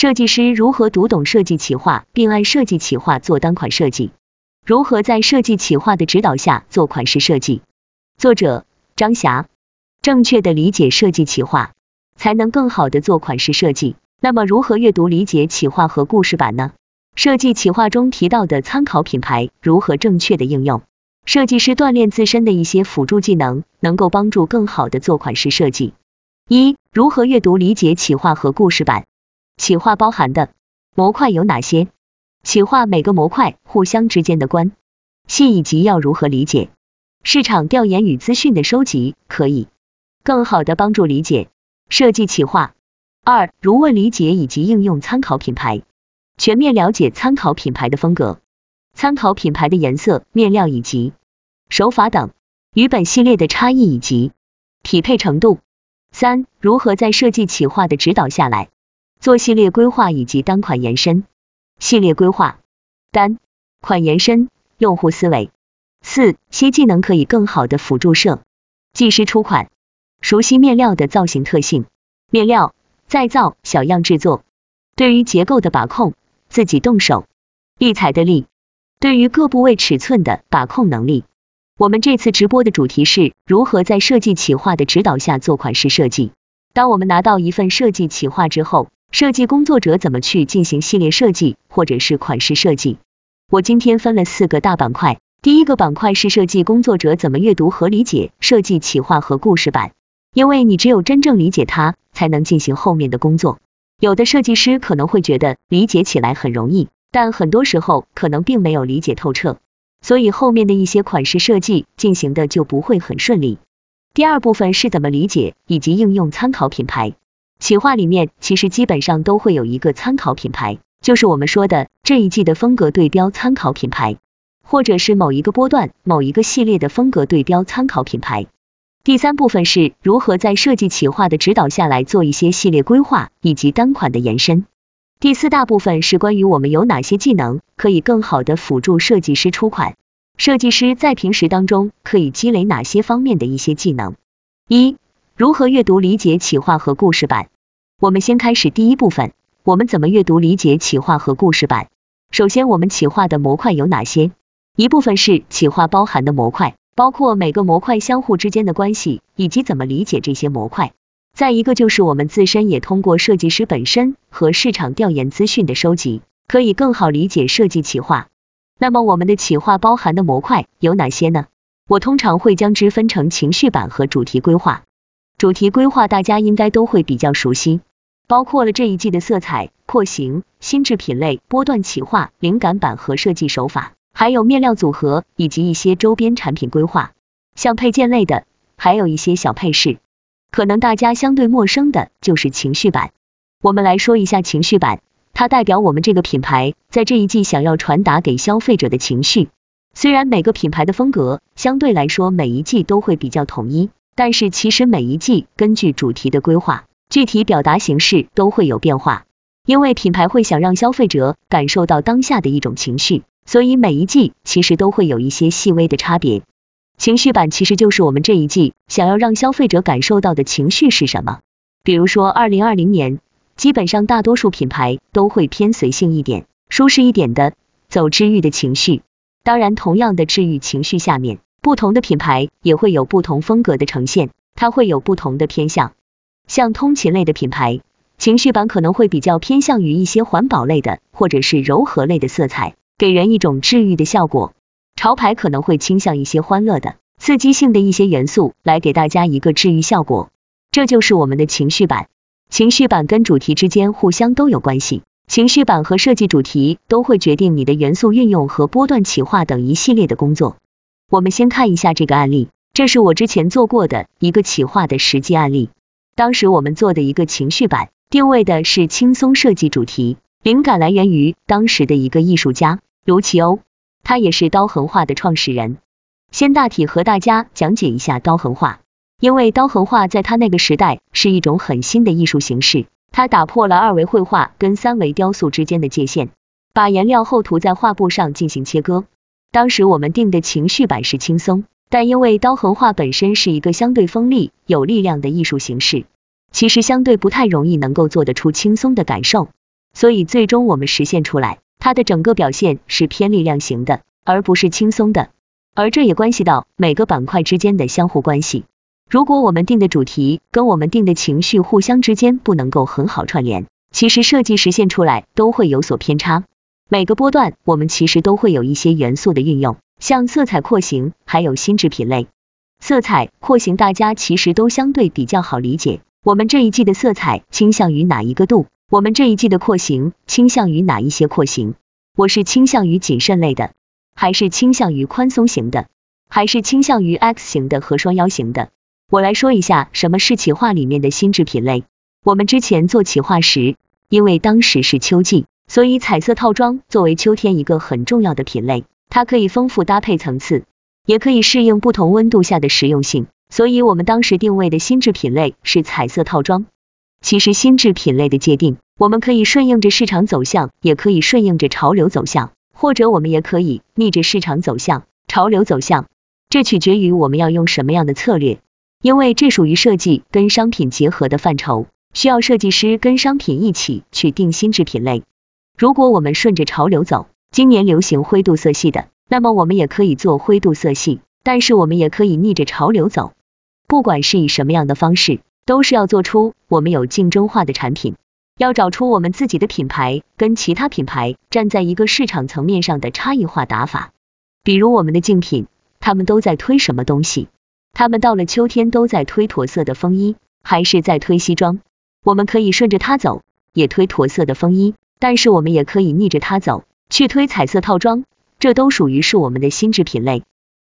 设计师如何读懂设计企划，并按设计企划做单款设计？如何在设计企划的指导下做款式设计？作者张霞。正确的理解设计企划，才能更好的做款式设计。那么如何阅读理解企划和故事版呢？设计企划中提到的参考品牌如何正确的应用？设计师锻炼自身的一些辅助技能，能够帮助更好的做款式设计。一、如何阅读理解企划和故事版？企划包含的模块有哪些？企划每个模块互相之间的关系以及要如何理解？市场调研与资讯的收集可以更好的帮助理解设计企划。二、如问理解以及应用参考品牌，全面了解参考品牌的风格、参考品牌的颜色、面料以及手法等，与本系列的差异以及匹配程度。三、如何在设计企划的指导下来做系列规划以及单款延伸？系列规划、单款延伸、用户思维。四、些技能可以更好的辅助设计师出款，熟悉面料的造型特性，面料。再造、小样制作，对于结构的把控，自己动手，立裁的力，对于各部位尺寸的把控能力。我们这次直播的主题是如何在设计企划的指导下做款式设计。当我们拿到一份设计企划之后，设计工作者怎么去进行系列设计或者是款式设计？我今天分了四个大板块，第一个板块是设计工作者怎么阅读和理解设计企划和故事版。因为你只有真正理解它，才能进行后面的工作。有的设计师可能会觉得理解起来很容易，但很多时候可能并没有理解透彻，所以后面的一些款式设计进行的就不会很顺利。第二部分是怎么理解以及应用参考品牌。企划里面其实基本上都会有一个参考品牌，就是我们说的这一季的风格对标参考品牌，或者是某一个波段、某一个系列的风格对标参考品牌。第三部分是如何在设计企划的指导下来做一些系列规划以及单款的延伸。第四大部分是关于我们有哪些技能可以更好的辅助设计师出款，设计师在平时当中可以积累哪些方面的一些技能。一、如何阅读理解企划和故事版？我们先开始第一部分，我们怎么阅读理解企划和故事版？首先，我们企划的模块有哪些？一部分是企划包含的模块。包括每个模块相互之间的关系，以及怎么理解这些模块。再一个就是我们自身也通过设计师本身和市场调研资讯的收集，可以更好理解设计企划。那么我们的企划包含的模块有哪些呢？我通常会将之分成情绪版和主题规划。主题规划大家应该都会比较熟悉，包括了这一季的色彩、廓形、心智品类、波段企划、灵感版和设计手法。还有面料组合以及一些周边产品规划，像配件类的，还有一些小配饰。可能大家相对陌生的就是情绪版。我们来说一下情绪版，它代表我们这个品牌在这一季想要传达给消费者的情绪。虽然每个品牌的风格相对来说每一季都会比较统一，但是其实每一季根据主题的规划，具体表达形式都会有变化，因为品牌会想让消费者感受到当下的一种情绪。所以每一季其实都会有一些细微的差别。情绪版其实就是我们这一季想要让消费者感受到的情绪是什么。比如说二零二零年，基本上大多数品牌都会偏随性一点、舒适一点的走治愈的情绪。当然，同样的治愈情绪下面，不同的品牌也会有不同风格的呈现，它会有不同的偏向。像通勤类的品牌，情绪版可能会比较偏向于一些环保类的或者是柔和类的色彩。给人一种治愈的效果，潮牌可能会倾向一些欢乐的、刺激性的一些元素，来给大家一个治愈效果。这就是我们的情绪版。情绪版跟主题之间互相都有关系，情绪版和设计主题都会决定你的元素运用和波段企划等一系列的工作。我们先看一下这个案例，这是我之前做过的一个企划的实际案例。当时我们做的一个情绪版，定位的是轻松设计主题，灵感来源于当时的一个艺术家。卢奇欧，他也是刀痕画的创始人。先大体和大家讲解一下刀痕画，因为刀痕画在他那个时代是一种很新的艺术形式，它打破了二维绘画跟三维雕塑之间的界限，把颜料厚涂在画布上进行切割。当时我们定的情绪版是轻松，但因为刀痕画本身是一个相对锋利、有力量的艺术形式，其实相对不太容易能够做得出轻松的感受。所以最终我们实现出来，它的整个表现是偏力量型的，而不是轻松的。而这也关系到每个板块之间的相互关系。如果我们定的主题跟我们定的情绪互相之间不能够很好串联，其实设计实现出来都会有所偏差。每个波段我们其实都会有一些元素的运用，像色彩廓形，还有心智品类。色彩廓形大家其实都相对比较好理解。我们这一季的色彩倾向于哪一个度？我们这一季的廓形倾向于哪一些廓形？我是倾向于谨慎类的，还是倾向于宽松型的，还是倾向于 X 型的和双腰型的？我来说一下什么是企划里面的心智品类。我们之前做企划时，因为当时是秋季，所以彩色套装作为秋天一个很重要的品类，它可以丰富搭配层次，也可以适应不同温度下的实用性，所以我们当时定位的心智品类是彩色套装。其实心智品类的界定，我们可以顺应着市场走向，也可以顺应着潮流走向，或者我们也可以逆着市场走向、潮流走向，这取决于我们要用什么样的策略。因为这属于设计跟商品结合的范畴，需要设计师跟商品一起去定心智品类。如果我们顺着潮流走，今年流行灰度色系的，那么我们也可以做灰度色系，但是我们也可以逆着潮流走。不管是以什么样的方式，都是要做出我们有竞争化的产品，要找出我们自己的品牌跟其他品牌站在一个市场层面上的差异化打法。比如我们的竞品，他们都在推什么东西？他们到了秋天都在推驼色的风衣，还是在推西装？我们可以顺着它走，也推驼色的风衣，但是我们也可以逆着它走，去推彩色套装，这都属于是我们的心智品类。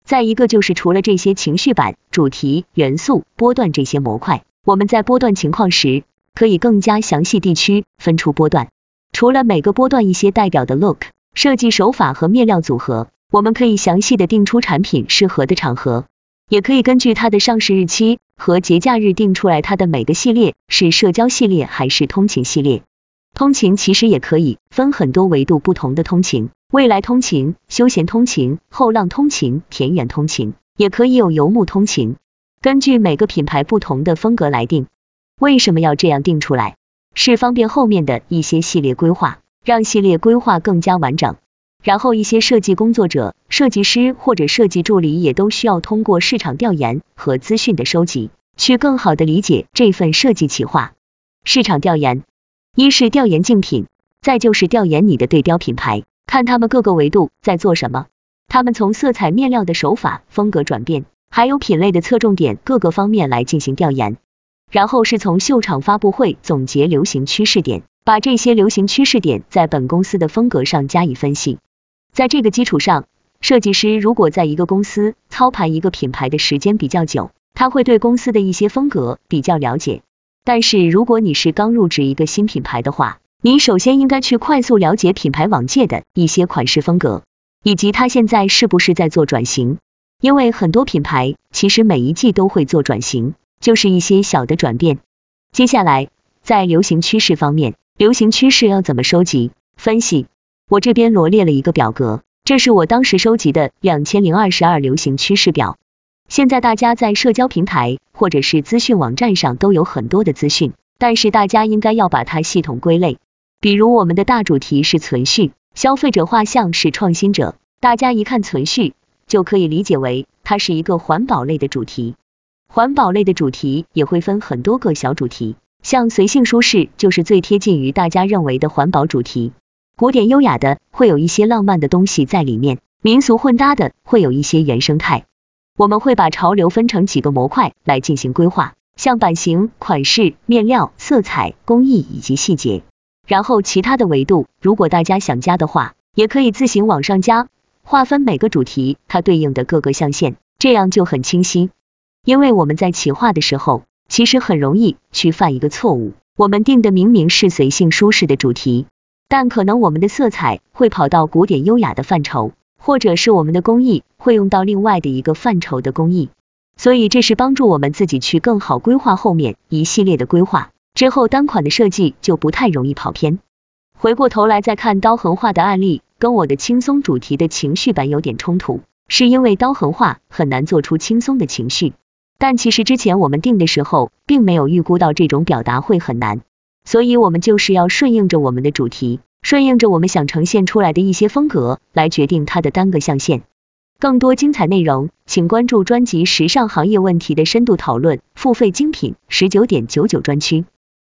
再一个就是除了这些情绪版、主题、元素、波段这些模块，我们在波段情况时，可以更加详细地区分出波段。除了每个波段一些代表的 look、设计手法和面料组合，我们可以详细的定出产品适合的场合。也可以根据它的上市日期和节假日定出来它的每个系列是社交系列还是通勤系列。通勤其实也可以分很多维度不同的通勤，未来通勤、休闲通勤、后浪通勤、田园通勤，也可以有游牧通勤。根据每个品牌不同的风格来定。为什么要这样定出来？是方便后面的一些系列规划，让系列规划更加完整。然后一些设计工作者、设计师或者设计助理也都需要通过市场调研和资讯的收集，去更好的理解这份设计企划。市场调研，一是调研竞品，再就是调研你的对标品牌，看他们各个维度在做什么，他们从色彩、面料的手法、风格转变，还有品类的侧重点各个方面来进行调研。然后是从秀场发布会总结流行趋势点，把这些流行趋势点在本公司的风格上加以分析。在这个基础上，设计师如果在一个公司操盘一个品牌的时间比较久，他会对公司的一些风格比较了解。但是如果你是刚入职一个新品牌的话，你首先应该去快速了解品牌往届的一些款式风格，以及它现在是不是在做转型。因为很多品牌其实每一季都会做转型，就是一些小的转变。接下来在流行趋势方面，流行趋势要怎么收集、分析？我这边罗列了一个表格，这是我当时收集的两千零二十二流行趋势表。现在大家在社交平台或者是资讯网站上都有很多的资讯，但是大家应该要把它系统归类。比如我们的大主题是存续，消费者画像是创新者，大家一看存续就可以理解为它是一个环保类的主题。环保类的主题也会分很多个小主题，像随性舒适就是最贴近于大家认为的环保主题。古典优雅的会有一些浪漫的东西在里面，民俗混搭的会有一些原生态。我们会把潮流分成几个模块来进行规划，像版型、款式、面料、色彩、工艺以及细节。然后其他的维度，如果大家想加的话，也可以自行往上加，划分每个主题它对应的各个象限，这样就很清晰。因为我们在企划的时候，其实很容易去犯一个错误，我们定的明明是随性舒适的主题。但可能我们的色彩会跑到古典优雅的范畴，或者是我们的工艺会用到另外的一个范畴的工艺，所以这是帮助我们自己去更好规划后面一系列的规划，之后单款的设计就不太容易跑偏。回过头来再看刀痕画的案例，跟我的轻松主题的情绪版有点冲突，是因为刀痕画很难做出轻松的情绪，但其实之前我们定的时候并没有预估到这种表达会很难。所以我们就是要顺应着我们的主题，顺应着我们想呈现出来的一些风格，来决定它的单个象限。更多精彩内容，请关注专辑《时尚行业问题的深度讨论》付费精品十九点九九专区。